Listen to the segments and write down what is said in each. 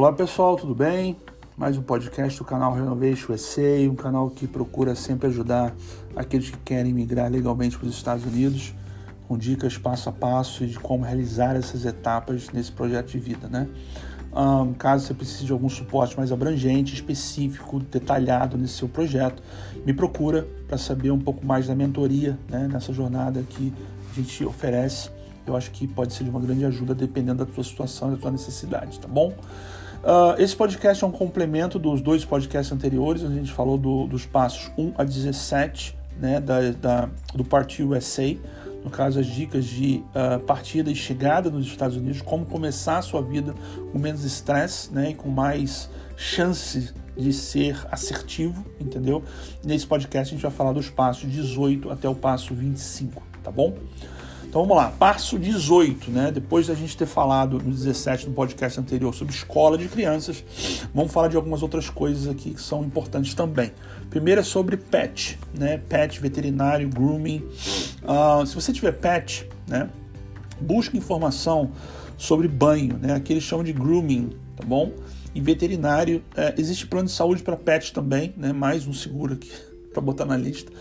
Olá pessoal, tudo bem? Mais um podcast do canal Renovation USA, um canal que procura sempre ajudar aqueles que querem migrar legalmente para os Estados Unidos, com dicas passo a passo de como realizar essas etapas nesse projeto de vida, né? Um, caso você precise de algum suporte mais abrangente, específico, detalhado nesse seu projeto, me procura para saber um pouco mais da mentoria né, nessa jornada que a gente oferece. Eu acho que pode ser de uma grande ajuda dependendo da sua situação e da sua necessidade, tá bom? Uh, esse podcast é um complemento dos dois podcasts anteriores, a gente falou do, dos passos 1 a 17 né, da, da, do Partiu USA no caso as dicas de uh, partida e chegada nos Estados Unidos, como começar a sua vida com menos estresse né, e com mais chances de ser assertivo, entendeu? Nesse podcast a gente vai falar dos passos 18 até o passo 25, tá bom? Então vamos lá, passo 18, né? Depois da gente ter falado no 17 no podcast anterior sobre escola de crianças, vamos falar de algumas outras coisas aqui que são importantes também. Primeiro é sobre pet, né? Pet, veterinário, grooming. Uh, se você tiver pet, né? Busque informação sobre banho, né? Aqui eles chamam de grooming, tá bom? E veterinário, é, existe plano de saúde para pet também, né? Mais um seguro aqui para botar na lista.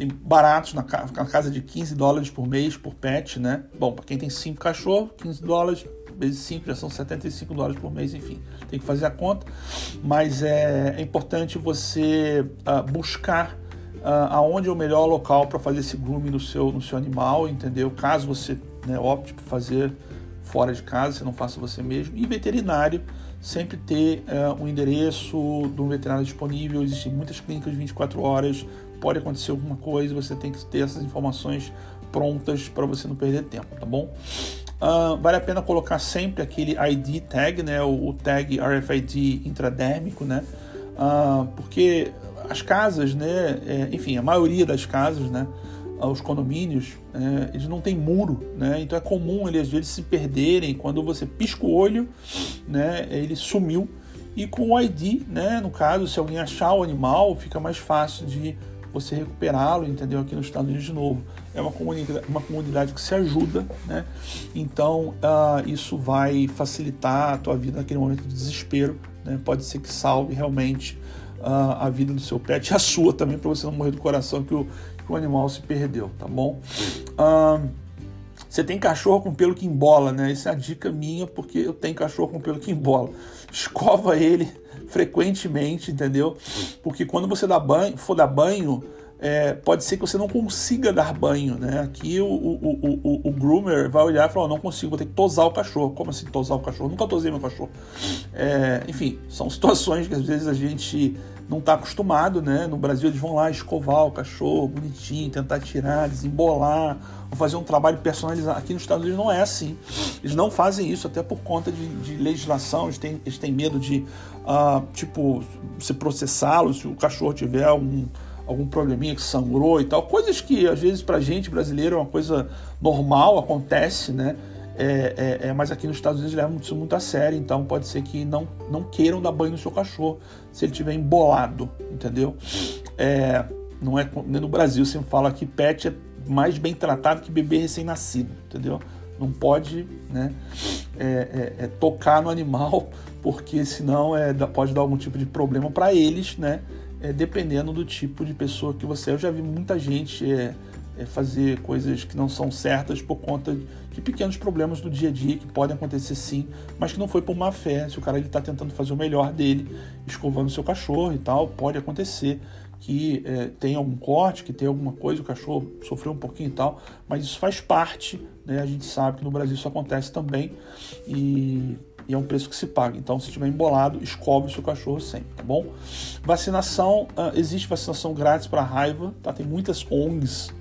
Tem baratos na, casa de 15 dólares por mês por pet, né? Bom, para quem tem 5 cachorros, 15 dólares vezes 5 já são 75 dólares por mês, enfim, tem que fazer a conta. Mas é, é importante você uh, buscar uh, aonde é o melhor local para fazer esse grooming no seu, no seu animal, entendeu? Caso você né, opte por fazer fora de casa, você não faça você mesmo. E veterinário, sempre ter uh, um endereço de um veterinário disponível. Existem muitas clínicas de 24 horas, pode acontecer alguma coisa, você tem que ter essas informações prontas para você não perder tempo, tá bom? Uh, vale a pena colocar sempre aquele ID tag, né, o, tag RFID intradérmico, né, uh, porque as casas, né, é, enfim, a maioria das casas, né, os condomínios, é, eles não têm muro, né? Então é comum eles às vezes se perderem quando você pisca o olho, né? Ele sumiu e com o ID, né? No caso, se alguém achar o animal, fica mais fácil de você recuperá-lo, entendeu? Aqui nos Estados Unidos de novo. É uma comunidade, uma comunidade que se ajuda, né? Então uh, isso vai facilitar a tua vida naquele momento de desespero, né? Pode ser que salve realmente uh, a vida do seu pet e a sua também, para você não morrer do coração que o, que o animal se perdeu, tá bom? Uh, você tem cachorro com pelo que embola, né? Essa é a dica minha, porque eu tenho cachorro com pelo que embola. Escova ele frequentemente, entendeu? Porque quando você dá banho, for dar banho, é, pode ser que você não consiga dar banho, né? Aqui o, o, o, o, groomer vai olhar e falar, não consigo, vou ter que tosar o cachorro. Como assim tosar o cachorro? Nunca tosei meu cachorro. É, enfim, são situações que às vezes a gente não está acostumado, né? No Brasil eles vão lá escovar o cachorro bonitinho, tentar tirar, desembolar, fazer um trabalho personalizado. Aqui nos Estados Unidos não é assim. Eles não fazem isso até por conta de, de legislação. Eles têm, eles têm medo de, uh, tipo, se processá-lo se o cachorro tiver algum algum probleminha que sangrou e tal, coisas que às vezes para gente brasileiro é uma coisa normal, acontece, né? É, é, é, mas aqui nos Estados Unidos levam isso muito a sério, então pode ser que não, não queiram dar banho no seu cachorro se ele estiver embolado, entendeu? É, não é no Brasil sempre fala que pet é mais bem tratado que bebê recém-nascido, entendeu? Não pode né, é, é, é tocar no animal, porque senão é, pode dar algum tipo de problema para eles, né? Dependendo do tipo de pessoa que você é. Eu já vi muita gente é, fazer coisas que não são certas por conta de pequenos problemas do dia a dia que podem acontecer sim, mas que não foi por má fé. Se o cara está tentando fazer o melhor dele, escovando seu cachorro e tal, pode acontecer que é, tem algum corte, que tem alguma coisa, o cachorro sofreu um pouquinho e tal, mas isso faz parte, né? A gente sabe que no Brasil isso acontece também e, e é um preço que se paga. Então, se estiver embolado, escove o seu cachorro sempre, tá bom? Vacinação, uh, existe vacinação grátis para raiva, tá? Tem muitas ONGs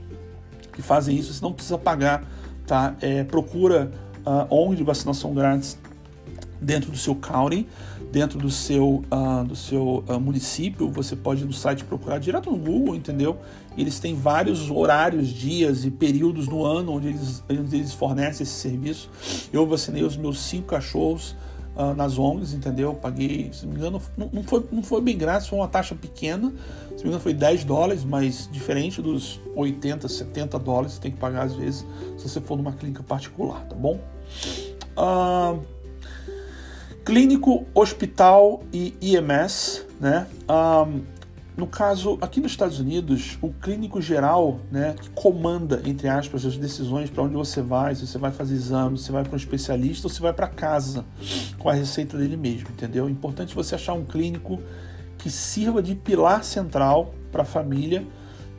que fazem isso, você não precisa pagar, tá? É, procura uh, ONG de vacinação grátis dentro do seu county, dentro do seu, uh, do seu uh, município, você pode ir no site procurar direto no Google, entendeu? Eles têm vários horários, dias e períodos no ano onde eles, onde eles fornecem esse serviço. Eu vacinei os meus cinco cachorros uh, nas ONGs, entendeu? Paguei, se não me engano, não, foi, não foi bem grátis, foi uma taxa pequena. Se não me engano, foi 10 dólares, mas diferente dos 80, 70 dólares você tem que pagar às vezes se você for numa clínica particular, tá bom? Uh, Clínico, hospital e IMS, né? Um, no caso, aqui nos Estados Unidos, o clínico geral, né, que comanda, entre aspas, as decisões para onde você vai, se você vai fazer exame, se você vai para um especialista ou se vai para casa com a receita dele mesmo, entendeu? É importante você achar um clínico que sirva de pilar central para a família,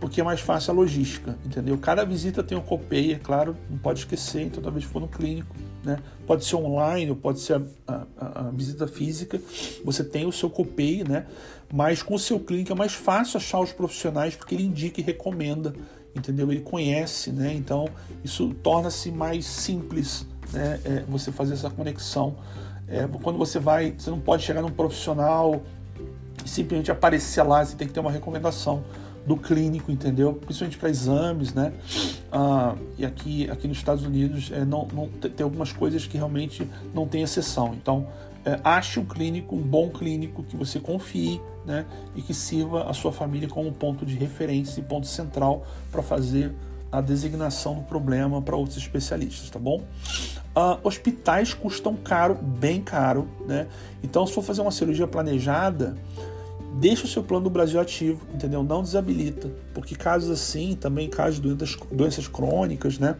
porque é mais fácil a logística, entendeu? Cada visita tem um copay, é claro, não pode esquecer, então talvez for no clínico, né? Pode ser online ou pode ser a, a, a visita física, você tem o seu copay, né? Mas com o seu clínico é mais fácil achar os profissionais porque ele indica e recomenda, entendeu? Ele conhece, né? Então isso torna-se mais simples, né? É, você fazer essa conexão. É, quando você vai, você não pode chegar num profissional e simplesmente aparecer lá, você tem que ter uma recomendação do clínico, entendeu? Principalmente para exames, né? Ah, e aqui, aqui nos Estados Unidos é, não, não, tem algumas coisas que realmente não tem exceção. Então, é, ache um clínico, um bom clínico que você confie, né? E que sirva a sua família como ponto de referência e ponto central para fazer a designação do problema para outros especialistas, tá bom? Ah, hospitais custam caro, bem caro, né? Então, se for fazer uma cirurgia planejada, deixa o seu plano do Brasil ativo, entendeu? Não desabilita, porque casos assim, também casos de doenças, doenças crônicas, né?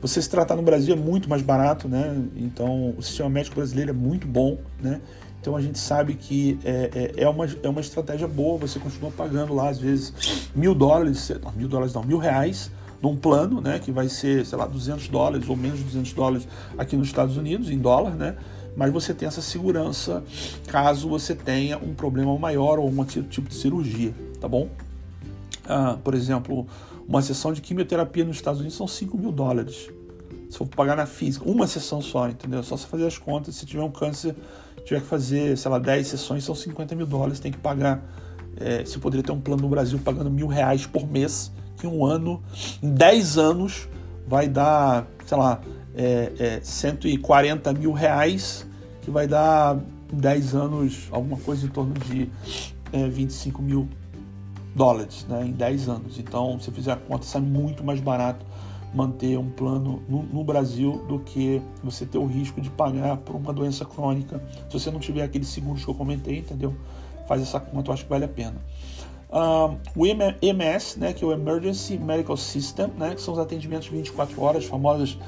Você se tratar no Brasil é muito mais barato, né? Então o sistema médico brasileiro é muito bom, né? Então a gente sabe que é, é, é, uma, é uma estratégia boa, você continua pagando lá às vezes mil dólares, não, mil dólares não, mil reais num plano, né? Que vai ser, sei lá, 200 dólares ou menos de 200 dólares aqui nos Estados Unidos, em dólar, né? Mas você tem essa segurança caso você tenha um problema maior ou um tipo de cirurgia, tá bom? Ah, por exemplo, uma sessão de quimioterapia nos Estados Unidos são 5 mil dólares. Se for pagar na física, uma sessão só, entendeu? Só você fazer as contas, se tiver um câncer, tiver que fazer, sei lá, 10 sessões, são 50 mil dólares, tem que pagar. É, você poderia ter um plano no Brasil pagando mil reais por mês, que um ano, em 10 anos, vai dar, sei lá, é, é, 140 mil reais que vai dar 10 anos, alguma coisa em torno de é, 25 mil dólares né, em 10 anos. Então, se fizer a conta, sai muito mais barato manter um plano no, no, Brasil do que você ter o risco de pagar por uma doença crônica. Se você não tiver aqueles seguros que eu comentei, entendeu? Faz essa conta, eu acho que vale a pena. O EMS, né, que é o Emergency Medical System, né, que são os atendimentos 24 horas, famosas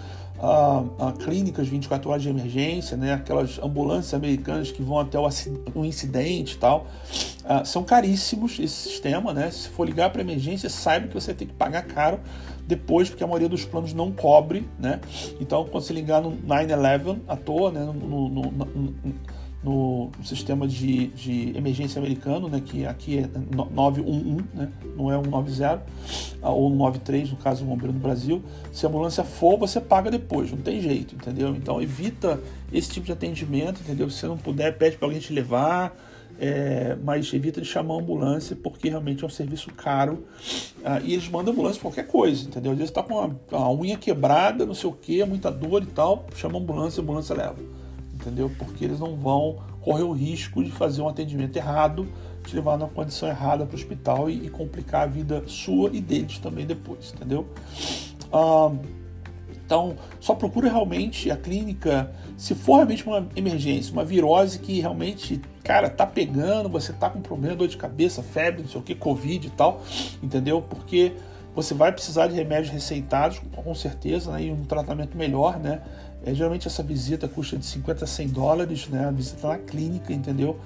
a, clínicas 24 horas de emergência, né, aquelas ambulâncias americanas que vão até o, o incidente e tal, uh, são caríssimos esse sistema, né? Se for ligar para emergência, saiba que você tem que pagar caro depois, porque a maioria dos planos não cobre, né? Então, quando você ligar no 911 à toa, né, no, no, no no sistema de, de emergência americano, né, que aqui é 911, né, não é 190, ah, ou 93, no caso do bombeiro no Brasil. Se a ambulância for, você paga depois, não tem jeito, entendeu? Então evita esse tipo de atendimento, entendeu? Se você não puder, pede para alguém te levar, é, mas evita de chamar a ambulância porque realmente é um serviço caro ah, e eles mandam ambulância qualquer coisa, entendeu? Às vezes está com a unha quebrada, não sei o que, muita dor e tal, chama a ambulância, a ambulância leva entendeu? Porque eles não vão correr o risco de fazer um atendimento errado, te levar numa condição errada para o hospital e, e, complicar a vida sua e deles também depois, entendeu? Ah, então, só procura realmente a clínica, se for realmente uma emergência, uma virose que realmente, cara, tá pegando, você tá com problema, dor de cabeça, febre, não sei o que, covid e tal, entendeu? Porque você vai precisar de remédios receitados, com certeza, né, e um tratamento melhor, né? É, geralmente essa visita custa de 50 a 100 dólares, né? A visita na clínica, entendeu?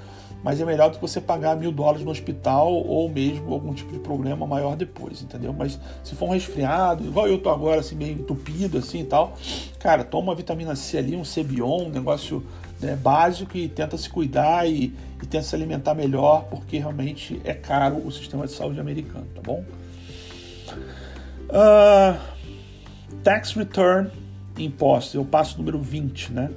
Mas é melhor do que você pagar mil dólares no hospital ou mesmo algum tipo de problema maior depois, entendeu? Mas se for um resfriado, igual eu tô agora, assim, meio entupido, assim e tal, cara, toma uma vitamina C ali, um Cebion, um negócio né, básico e tenta se cuidar e, e tenta se alimentar melhor, porque realmente é caro o sistema de saúde americano, tá bom? Uh, tax return impostos. Eu passo o número 20, né?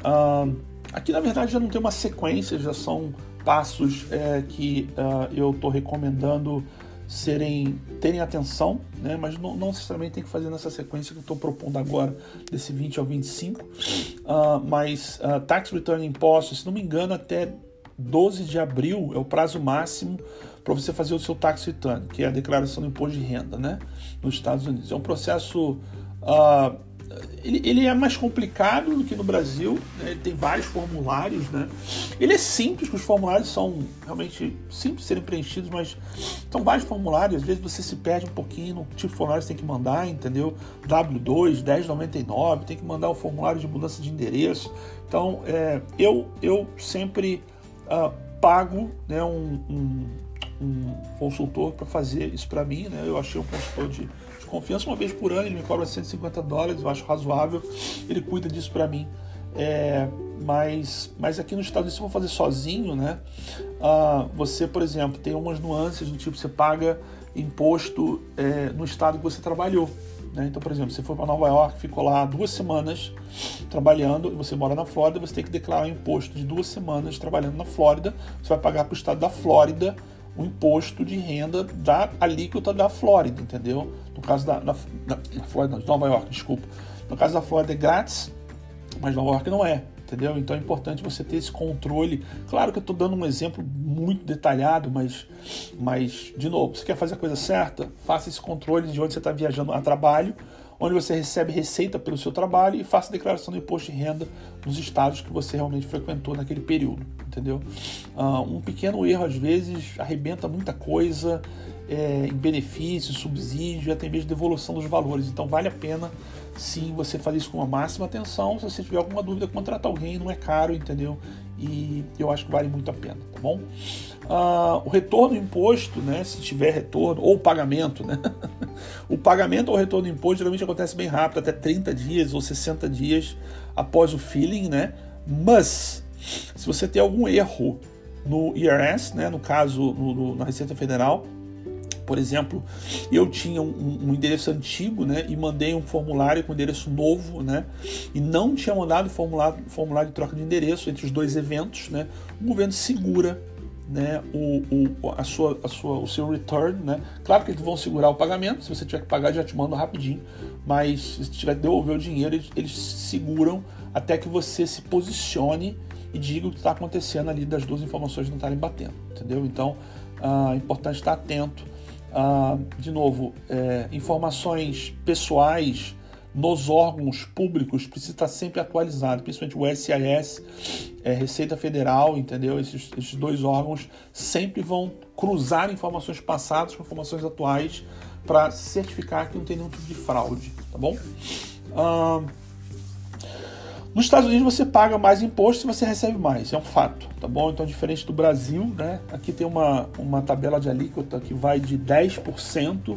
Uh, aqui, na verdade, já não tem uma sequência, já são passos é, que uh, eu estou recomendando serem terem atenção, né? mas não, não, necessariamente tem que fazer nessa sequência que eu estou propondo agora, desse 20 ao 25. Uh, ah, mas uh, Tax Return Impostos, se não me engano, até 12 de abril é o prazo máximo para você fazer o seu Tax Return, que é a declaração do imposto de renda né? nos Estados Unidos. É um processo uh, ele, ele, é mais complicado do que no Brasil, né? ele tem vários formulários, né? Ele é simples, os formulários são realmente simples de serem preenchidos, mas são vários formulários, às vezes você se perde um pouquinho no tipo de formulário que você tem que mandar, entendeu? W2, 1099, tem que mandar o formulário de mudança de endereço. Então, é, eu, eu sempre uh, pago né, um, um, um consultor para fazer isso para mim, né? Eu achei um consultor de confiança uma vez por ano, ele me cobra 150 dólares, eu acho razoável, ele cuida disso para mim. É, mas, mas aqui nos Estados Unidos, se for fazer sozinho, né? Uh, você, por exemplo, tem umas nuances do tipo, você paga imposto é, no estado que você trabalhou. Né? Então, por exemplo, você for para Nova York, ficou lá duas semanas trabalhando, você mora na Flórida, você tem que declarar imposto de duas semanas trabalhando na Flórida, você vai pagar para o estado da Flórida o imposto de renda da alíquota da Flórida, entendeu? No caso da, da, da Flórida, de Nova York, desculpa. No caso da Flórida é grátis, mas Nova York não é, entendeu? Então é importante você ter esse controle. Claro que eu estou dando um exemplo muito detalhado, mas, mas, de novo, você quer fazer a coisa certa? Faça esse controle de onde você está viajando a trabalho, onde você recebe receita pelo seu trabalho e faça declaração do imposto de renda nos estados que você realmente frequentou naquele período, entendeu? Uh, um pequeno erro, às vezes, arrebenta muita coisa é, em benefício, subsídio, até mesmo devolução dos valores. Então, vale a pena sim você fazer isso com a máxima atenção. Se você tiver alguma dúvida, contratar alguém, não é caro, entendeu? E eu acho que vale muito a pena, tá bom? Uh, o retorno imposto, né, se tiver retorno, ou pagamento, né? o pagamento ou retorno imposto geralmente acontece bem rápido, até 30 dias ou 60 dias após o filing, né? Mas, se você tem algum erro no IRS, né, no caso no, no, na Receita Federal, por exemplo, eu tinha um, um, endereço antigo, né, e mandei um formulário com endereço novo, né, e não tinha mandado formulário, formulário de troca de endereço entre os dois eventos, né, o governo segura né, o, o, a sua, a sua, o seu return, né? Claro que eles vão segurar o pagamento, se você tiver que pagar, já te mandam rapidinho, mas se tiver que devolver o dinheiro, eles, eles seguram até que você se posicione e diga o que está acontecendo ali das duas informações não estarem batendo, entendeu? Então, ah, é importante estar atento ah, de novo, é, informações pessoais nos órgãos públicos precisa estar sempre atualizado, principalmente o SIS, é, Receita Federal, entendeu? Esses, esses, dois órgãos sempre vão cruzar informações passadas com informações atuais para certificar que não tem nenhum tipo de fraude, tá bom? Ah, nos Estados Unidos você paga mais imposto e você recebe mais, é um fato, tá bom? Então, diferente do Brasil, né? Aqui tem uma, uma tabela de alíquota que vai de 10%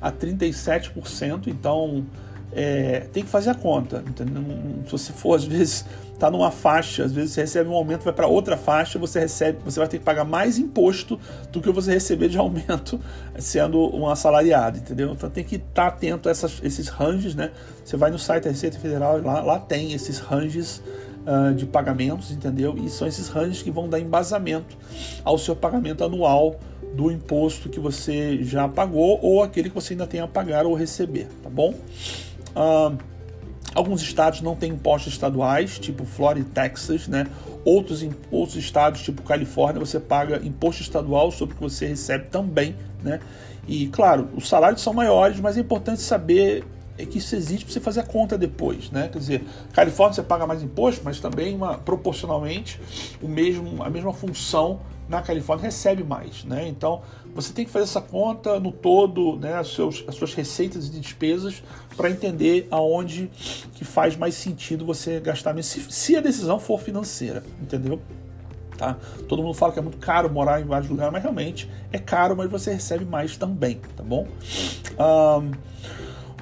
a 37%, então é, tem que fazer a conta, entendeu? Se você for, às vezes, tá numa faixa, às vezes você recebe um aumento, vai para outra faixa, você recebe, você vai ter que pagar mais imposto do que você receber de aumento sendo um assalariado, entendeu? Então tem que estar tá atento a essas, esses ranges, né? Você vai no site da Receita Federal, lá, lá tem esses ranges uh, de pagamentos, entendeu? E são esses ranges que vão dar embasamento ao seu pagamento anual do imposto que você já pagou ou aquele que você ainda tem a pagar ou receber, tá bom? Alguns estados não têm impostos estaduais, tipo Flórida e Texas, né? Outros, outros estados, tipo Califórnia, você paga imposto estadual sobre o que você recebe também, né? E claro, os salários são maiores, mas é importante saber é que isso existe para você fazer a conta depois, né? Quer dizer, Califórnia você paga mais imposto, mas também uma, proporcionalmente o mesmo, a mesma função na Califórnia recebe mais, né? Então você tem que fazer essa conta no todo, né? As, seus, as suas receitas e despesas para entender aonde que faz mais sentido você gastar se, se a decisão for financeira, entendeu? Tá? Todo mundo fala que é muito caro morar em vários lugares, mas realmente é caro, mas você recebe mais também, tá bom? Um,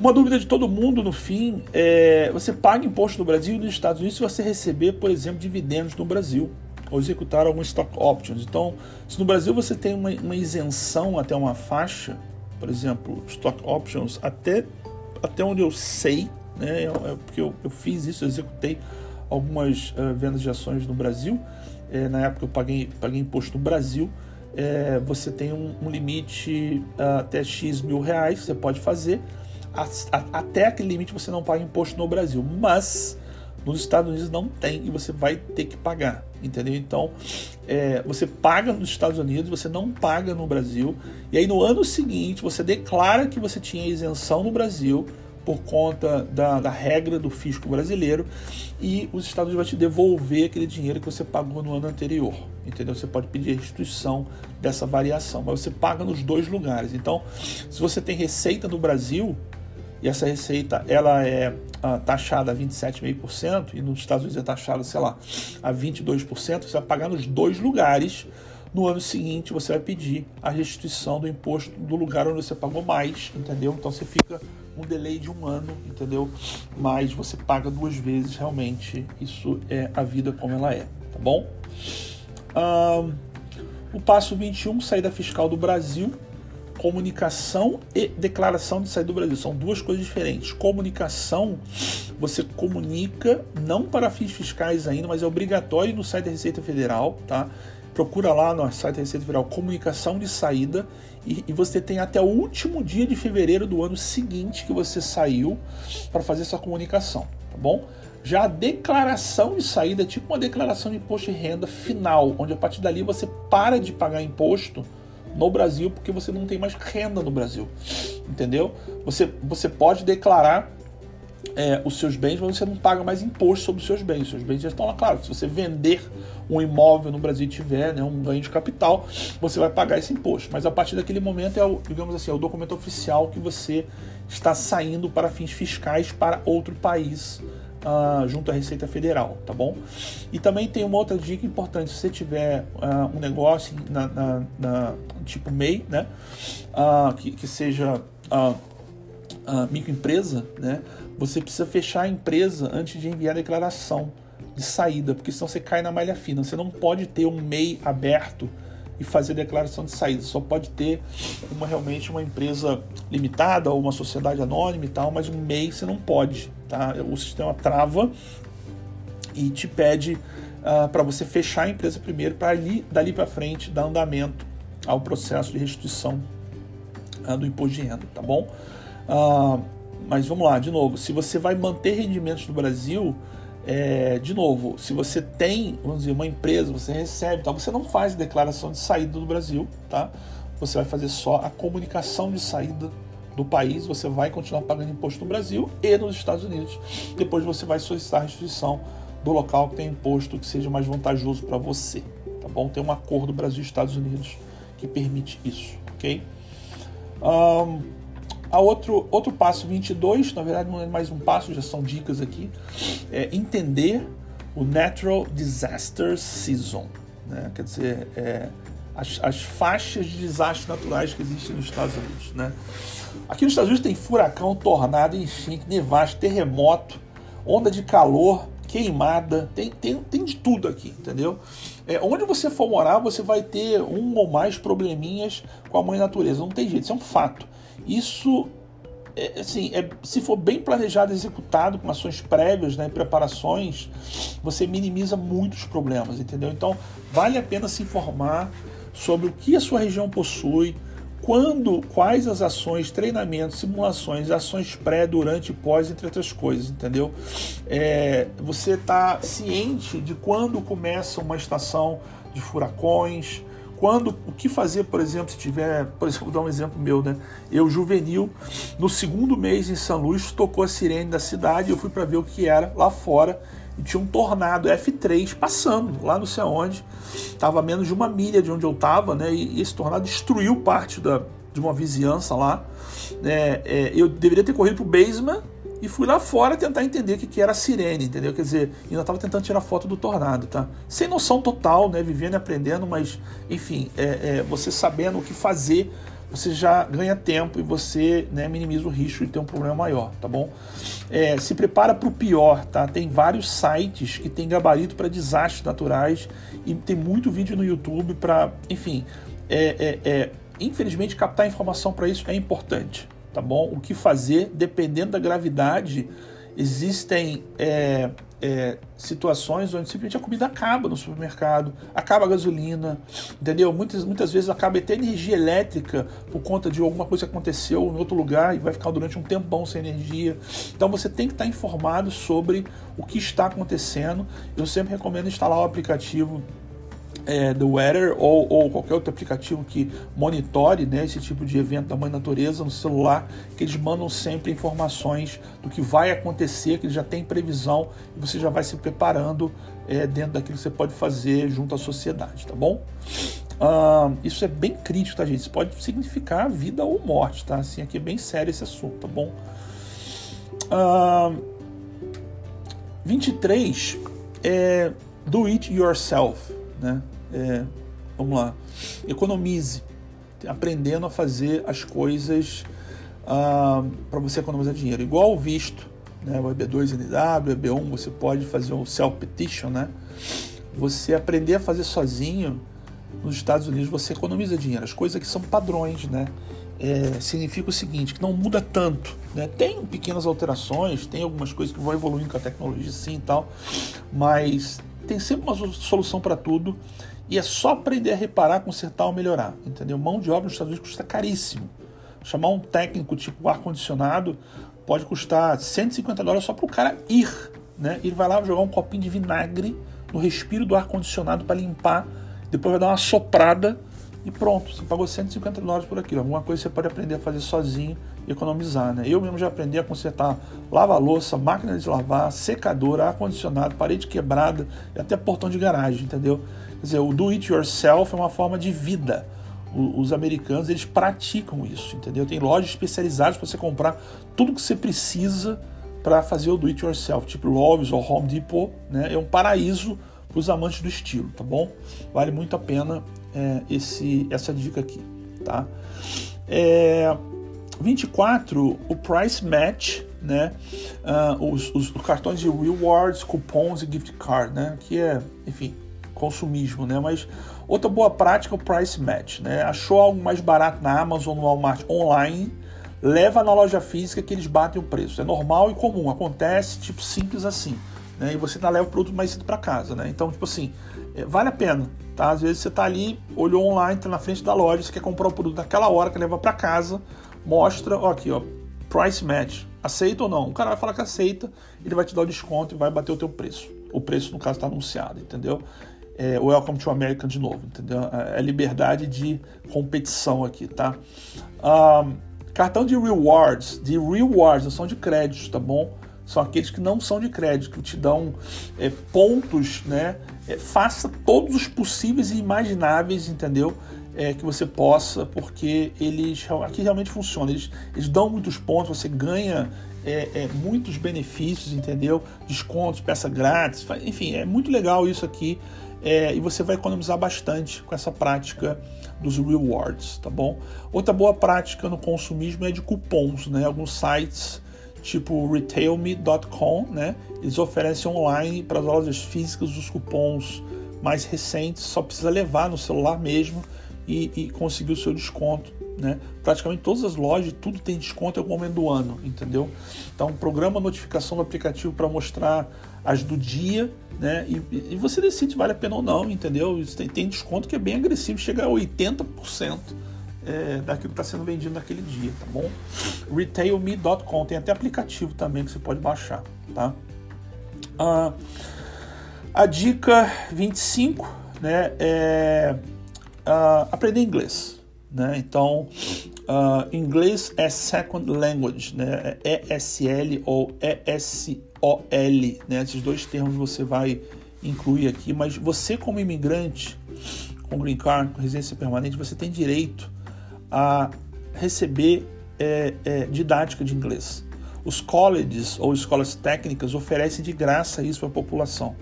uma dúvida de todo mundo no fim é: você paga imposto no Brasil e nos Estados Unidos se você receber, por exemplo, dividendos no Brasil ou executar alguns stock options. Então, se no Brasil você tem uma, uma isenção até uma faixa, por exemplo, stock options, até, até onde eu sei, né, é, é porque eu, eu, fiz isso, eu executei algumas uh, vendas de ações no Brasil. É, na época eu paguei, paguei imposto no Brasil. É, você tem um, um limite uh, até X mil reais, você pode fazer até aquele limite você não paga imposto no Brasil, mas nos Estados Unidos não tem e você vai ter que pagar, entendeu? Então é, você paga nos Estados Unidos, você não paga no Brasil, e aí no ano seguinte você declara que você tinha isenção no Brasil, por conta da, da, regra do fisco brasileiro e os Estados Unidos vão te devolver aquele dinheiro que você pagou no ano anterior. Entendeu? Você pode pedir restituição dessa variação, mas você paga nos dois lugares. Então, se você tem receita no Brasil e essa receita ela é ah, taxada a 27,5% e nos Estados Unidos é taxada, sei lá, a 22%, você vai pagar nos dois lugares no ano seguinte, você vai pedir a restituição do imposto do lugar onde você pagou mais, entendeu? Então você fica um delay de um ano, entendeu? Mas você paga duas vezes, realmente. Isso é a vida como ela é, tá bom? O passo 21, saída fiscal do Brasil. Comunicação e declaração de saída do Brasil são duas coisas diferentes. Comunicação, você comunica não para fins fiscais ainda, mas é obrigatório no site da Receita Federal, tá? procura lá no site da Receita Federal comunicação de saída e, e, você tem até o último dia de fevereiro do ano seguinte que você saiu para fazer essa comunicação, tá bom? Já a declaração de saída é tipo uma declaração de imposto de renda final, onde a partir dali você para de pagar imposto no Brasil porque você não tem mais renda no Brasil, entendeu? Você, você pode declarar é, os seus bens, mas você não paga mais imposto sobre os seus bens. Os seus bens já estão lá, claro. Se você vender um imóvel no Brasil e tiver né, um ganho de capital, você vai pagar esse imposto. Mas a partir daquele momento é o, digamos assim, é o documento oficial que você está saindo para fins fiscais para outro país. Uh, junto à Receita Federal, tá bom? E também tem uma outra dica importante: se você tiver uh, um negócio na, na, na, tipo MEI, né, uh, que, que seja microempresa, né, você precisa fechar a empresa antes de enviar a declaração de saída, porque senão você cai na malha fina. Você não pode ter um MEI aberto e fazer declaração de saída. Só pode ter uma realmente uma empresa limitada ou uma sociedade anônima e tal, mas um MEI você não pode, tá? O sistema trava e te pede uh, ah, para você fechar a empresa primeiro para ali dali para frente dar andamento ao processo de restituição uh, do imposto de renda, tá bom? Uh, mas vamos lá, de novo, se você vai manter rendimentos no Brasil, é, de novo, se você tem, vamos dizer, uma empresa, você recebe, tá? você não faz declaração de saída do Brasil, tá? Você vai fazer só a comunicação de saída do país, você vai continuar pagando imposto no Brasil e nos Estados Unidos. Depois você vai solicitar a restituição do local que tem imposto que seja mais vantajoso para você, tá bom? Tem um acordo Brasil Estados Unidos que permite isso, ok? Um, a outro, outro passo 22, na verdade não é mais um passo, já são dicas aqui, é entender o Natural Disaster Season. Né? Quer dizer, é, as, as, faixas de desastres naturais que existem nos Estados Unidos. Né? Aqui nos Estados Unidos tem furacão, tornado, enchente, nevasca, terremoto, onda de calor, queimada, tem, tem, tem de tudo aqui, entendeu? É, onde você for morar, você vai ter um ou mais probleminhas com a mãe natureza, não tem jeito, isso é um fato. Isso, é, assim, é, se for bem planejado, executado com ações prévias, né, preparações, você minimiza muitos problemas, entendeu? Então, vale a pena se informar sobre o que a sua região possui, quando, quais as ações, treinamentos, simulações, ações pré, durante e pós, entre outras coisas, entendeu? É, você está ciente de quando começa uma estação de furacões, quando o que fazer, por exemplo, se tiver, por exemplo, vou dar um exemplo meu, né? Eu juvenil, no segundo mês em São Luís, tocou a sirene da cidade, eu fui para ver o que era lá fora e tinha um tornado F3 passando lá não sei onde, estava a menos de uma milha de onde eu estava, né? E esse tornado destruiu parte da, de uma vizinhança lá. Né? É, eu deveria ter corrido pro basement e fui lá fora tentar entender o que, que era a sirene, entendeu? Quer dizer, ainda estava tentando tirar foto do tornado, tá? Sem noção total, né? Vivendo e aprendendo, mas, enfim, é, é, você sabendo o que fazer, você já ganha tempo e você né, minimiza o risco de ter um problema maior, tá bom? É, se prepara para o pior, tá? Tem vários sites que tem gabarito para desastres naturais e tem muito vídeo no YouTube para, enfim, é, é, é, infelizmente captar informação para isso é importante tá bom? O que fazer, dependendo da gravidade, existem é, é, situações onde simplesmente a comida acaba no supermercado, acaba a gasolina, entendeu? Muitas, muitas vezes acaba até energia elétrica por conta de alguma coisa que aconteceu em outro lugar e vai ficar durante um tempão sem energia. Então você tem que estar informado sobre o que está acontecendo. Eu sempre recomendo instalar o aplicativo é, do Weather ou, ou, qualquer outro aplicativo que monitore né, esse tipo de evento da mãe natureza no celular, que eles mandam sempre informações do que vai acontecer, que eles já tem previsão e você já vai se preparando é, dentro daquilo que você pode fazer junto à sociedade, tá bom? Uh, isso é bem crítico, tá, gente? Isso pode significar vida ou morte, tá? Assim, aqui é bem sério esse assunto, tá bom? Uh, 23 é do it yourself, né? É, vamos lá, economize, aprendendo a fazer as coisas uh, para você economizar dinheiro. Igual o visto, né? o EB2NW, o EB1, você pode fazer um self-petition, né? Você aprender a fazer sozinho nos Estados Unidos, você economiza dinheiro. As coisas que são padrões, né? É, significa o seguinte, que não muda tanto. Né? Tem pequenas alterações, tem algumas coisas que vão evoluindo com a tecnologia sim e tal, mas tem sempre uma solução para tudo e é só aprender a reparar, consertar ou melhorar, entendeu? Mão de obra nos Estados Unidos custa caríssimo. Chamar um técnico tipo ar-condicionado pode custar 150 dólares só para o cara ir, né? Ele vai lá jogar um copinho de vinagre no respiro do ar-condicionado para limpar, depois vai dar uma soprada e pronto, você pagou 150 dólares por aquilo. Alguma coisa você pode aprender a fazer sozinho e economizar, né? Eu mesmo já aprendi a consertar lava-louça, máquina de lavar, secadora, ar-condicionado, parede quebrada e até portão de garagem, entendeu? Quer dizer, o do it yourself é uma forma de vida. os americanos, eles praticam isso, entendeu? Tem lojas especializadas para você comprar tudo que você precisa para fazer o do it yourself, tipo Lowe's ou Home Depot, né? É um paraíso para os amantes do estilo, tá bom? Vale muito a pena é, esse, essa dica aqui, tá? É, 24, o Price Match, né? Uh, os, os, os, cartões de rewards, cupons e gift card, né? Que é, enfim, consumismo, né? Mas outra boa prática é o Price Match, né? Achou algo mais barato na Amazon, no Walmart online, leva na loja física que eles batem o preço. É normal e comum, acontece, tipo, simples assim. Né? E você ainda leva o produto mais cedo para casa, né? Então, tipo assim, é, vale a pena, tá? Às vezes você tá ali, olhou online, tá na frente da loja, você quer comprar o produto naquela hora, quer levar para casa, mostra, ó, aqui, ó, price match, aceita ou não? O cara vai falar que aceita, ele vai te dar o desconto e vai bater o teu preço. O preço, no caso, está anunciado, entendeu? É, welcome to America de novo, entendeu? É, é liberdade de competição aqui, tá? Um, cartão de rewards, de rewards, não são de créditos, tá bom? São aqueles que não são de crédito, que te dão é, pontos, né? É, faça todos os possíveis e imagináveis, entendeu? É, que você possa, porque eles aqui realmente funciona. Eles, eles dão muitos pontos, você ganha é, é, muitos benefícios, entendeu? Descontos, peça grátis, enfim, é muito legal isso aqui. É, e você vai economizar bastante com essa prática dos rewards, tá bom? Outra boa prática no consumismo é de cupons, né? Alguns sites tipo retailme.com, né? Eles oferecem online para as lojas físicas os cupons mais recentes, só precisa levar no celular mesmo e, e conseguir o seu desconto. Né? Praticamente todas as lojas, tudo tem desconto em algum momento do ano, entendeu? Então, programa notificação do aplicativo para mostrar as do dia, né? E, e, você decide vale a pena ou não, entendeu? Tem, tem desconto que é bem agressivo, chega a 80% é, daquilo que está sendo vendido naquele dia, tá bom? Retailme.com tem até aplicativo também que você pode baixar, tá? Ah, a dica 25, né, é ah, aprender inglês, né? Então, ah, inglês é second language, né? É ESL ou ESOL, né? Esses dois termos você vai incluir aqui, mas você como imigrante com green card, com residência permanente, você tem direito a receber é, é, didática de inglês. Os colleges ou escolas técnicas oferecem de graça isso para a população.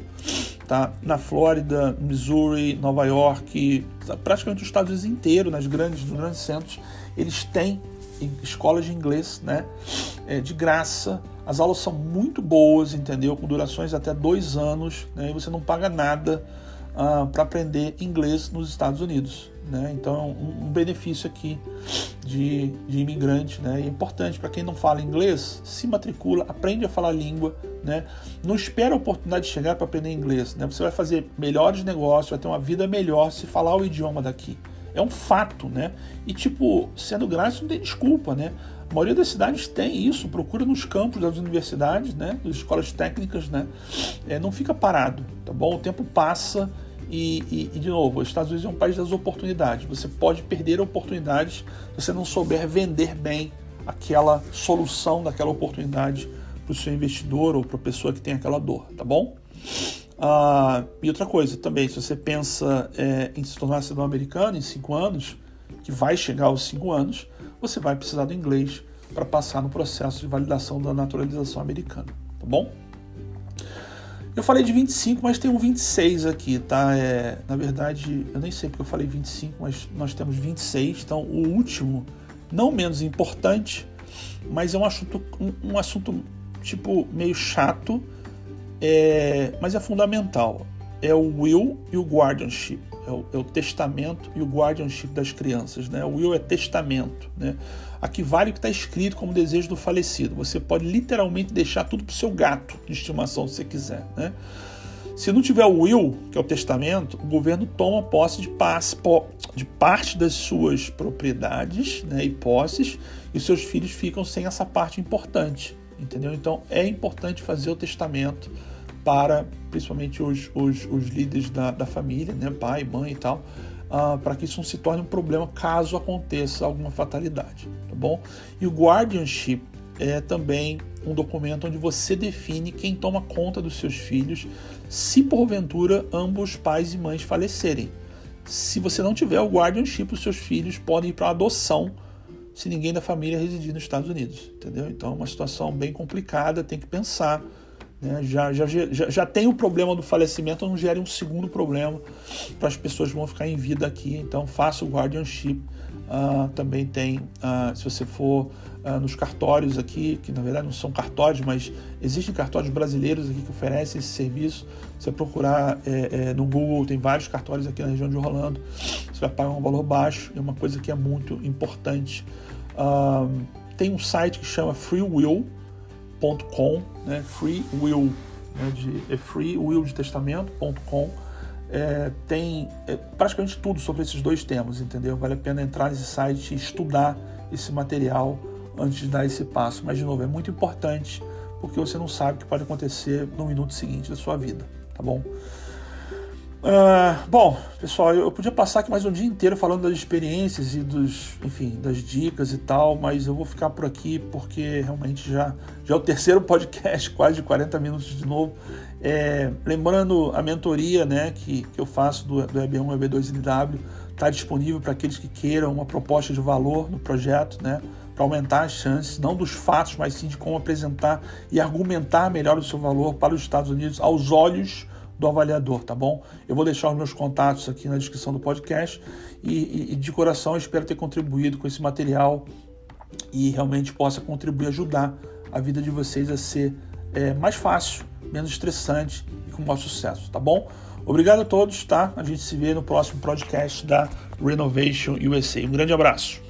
Tá? Na Flórida, Missouri, Nova York, praticamente os Estados Unidos inteiro, nas grandes, nos grandes centros, eles têm escolas de inglês né? É, de graça. As aulas são muito boas, entendeu? Com durações até dois anos, né? e você não paga nada uh, para aprender inglês nos Estados Unidos. Né? Então, um, um benefício aqui de, de imigrante. Né? é importante para quem não fala inglês, se matricula, aprende a falar a língua. Né? Não espera a oportunidade de chegar para aprender inglês. Né? Você vai fazer melhores negócios, vai ter uma vida melhor se falar o idioma daqui. É um fato, né? E tipo, sendo grátis não tem desculpa, né? A maioria das cidades tem isso, procura nos campos das universidades, né? Das escolas técnicas, né? É, não fica parado, tá bom? O tempo passa E, e, e, de novo, os Estados Unidos é um país das oportunidades. Você pode perder oportunidades se você não souber vender bem aquela solução daquela oportunidade para o seu investidor ou para a pessoa que tem aquela dor, tá bom? Ah, e outra coisa também, se você pensa é, em se tornar cidadão americano em cinco anos, que vai chegar aos cinco anos, você vai precisar do inglês para passar no processo de validação da naturalização americana, tá bom? Eu falei de 25, mas tem um 26 aqui, tá? É, na verdade, eu nem sei porque eu falei 25, mas nós temos 26. Então, o último, não menos importante, mas é um assunto, um, um assunto tipo meio chato, é, mas é fundamental. É o will e o guardianship. É o, é o, testamento e o guardianship das crianças. Né? O will é testamento. Né? Aqui vale o que está escrito como desejo do falecido. Você pode literalmente deixar tudo para o seu gato de estimação se você quiser. Né? Se não tiver o will, que é o testamento, o governo toma posse de, de parte das suas propriedades né, e posses e seus filhos ficam sem essa parte importante. Entendeu? Então é importante fazer o testamento para principalmente os, os, os líderes da, da família, né, pai, mãe e tal, uh, para que isso não se torne um problema caso aconteça alguma fatalidade, tá bom? E o guardianship é também um documento onde você define quem toma conta dos seus filhos, se porventura ambos pais e mães falecerem. Se você não tiver o guardianship, os seus filhos podem ir para adoção se ninguém da família residir nos Estados Unidos, entendeu? Então é uma situação bem complicada, tem que pensar né? Já, já, já, já tem o problema do falecimento, não gere um segundo problema para as pessoas que vão ficar em vida aqui. Então, faça o guardianship. Uh, também tem, uh, se você for uh, nos cartórios aqui, que na verdade não são cartórios, mas existem cartórios brasileiros aqui que oferecem esse serviço. Você procurar é, é, no Google, tem vários cartórios aqui na região de Orlando. Você vai pagar um valor baixo, é uma coisa que é muito importante. tem um site que chama Free Will .com, né? Free Will, né? de, é. É, tem é, praticamente tudo sobre esses dois temas, entendeu? Vale a pena entrar nesse site e estudar esse material antes de dar esse passo. Mas, de novo, é muito importante porque você não sabe o que pode acontecer no minuto seguinte da sua vida, tá bom? Uh, bom, pessoal, eu podia passar aqui mais um dia inteiro falando das experiências e dos, enfim, das dicas e tal, mas eu vou ficar por aqui porque realmente já, já é o terceiro podcast, quase de 40 minutos de novo. É, lembrando a mentoria né, que, que eu faço do, do EB1 e EB2 NW, está disponível para aqueles que queiram uma proposta de valor no projeto, né? Para aumentar as chances, não dos fatos, mas sim de como apresentar e argumentar melhor o seu valor para os Estados Unidos aos olhos do avaliador, tá bom? Eu vou deixar os meus contatos aqui na descrição do podcast e, e, de coração espero ter contribuído com esse material e realmente possa contribuir, ajudar a vida de vocês a ser é, mais fácil, menos estressante e com maior sucesso, tá bom? Obrigado a todos, tá? A gente se vê no próximo podcast da Renovation USA. Um grande abraço.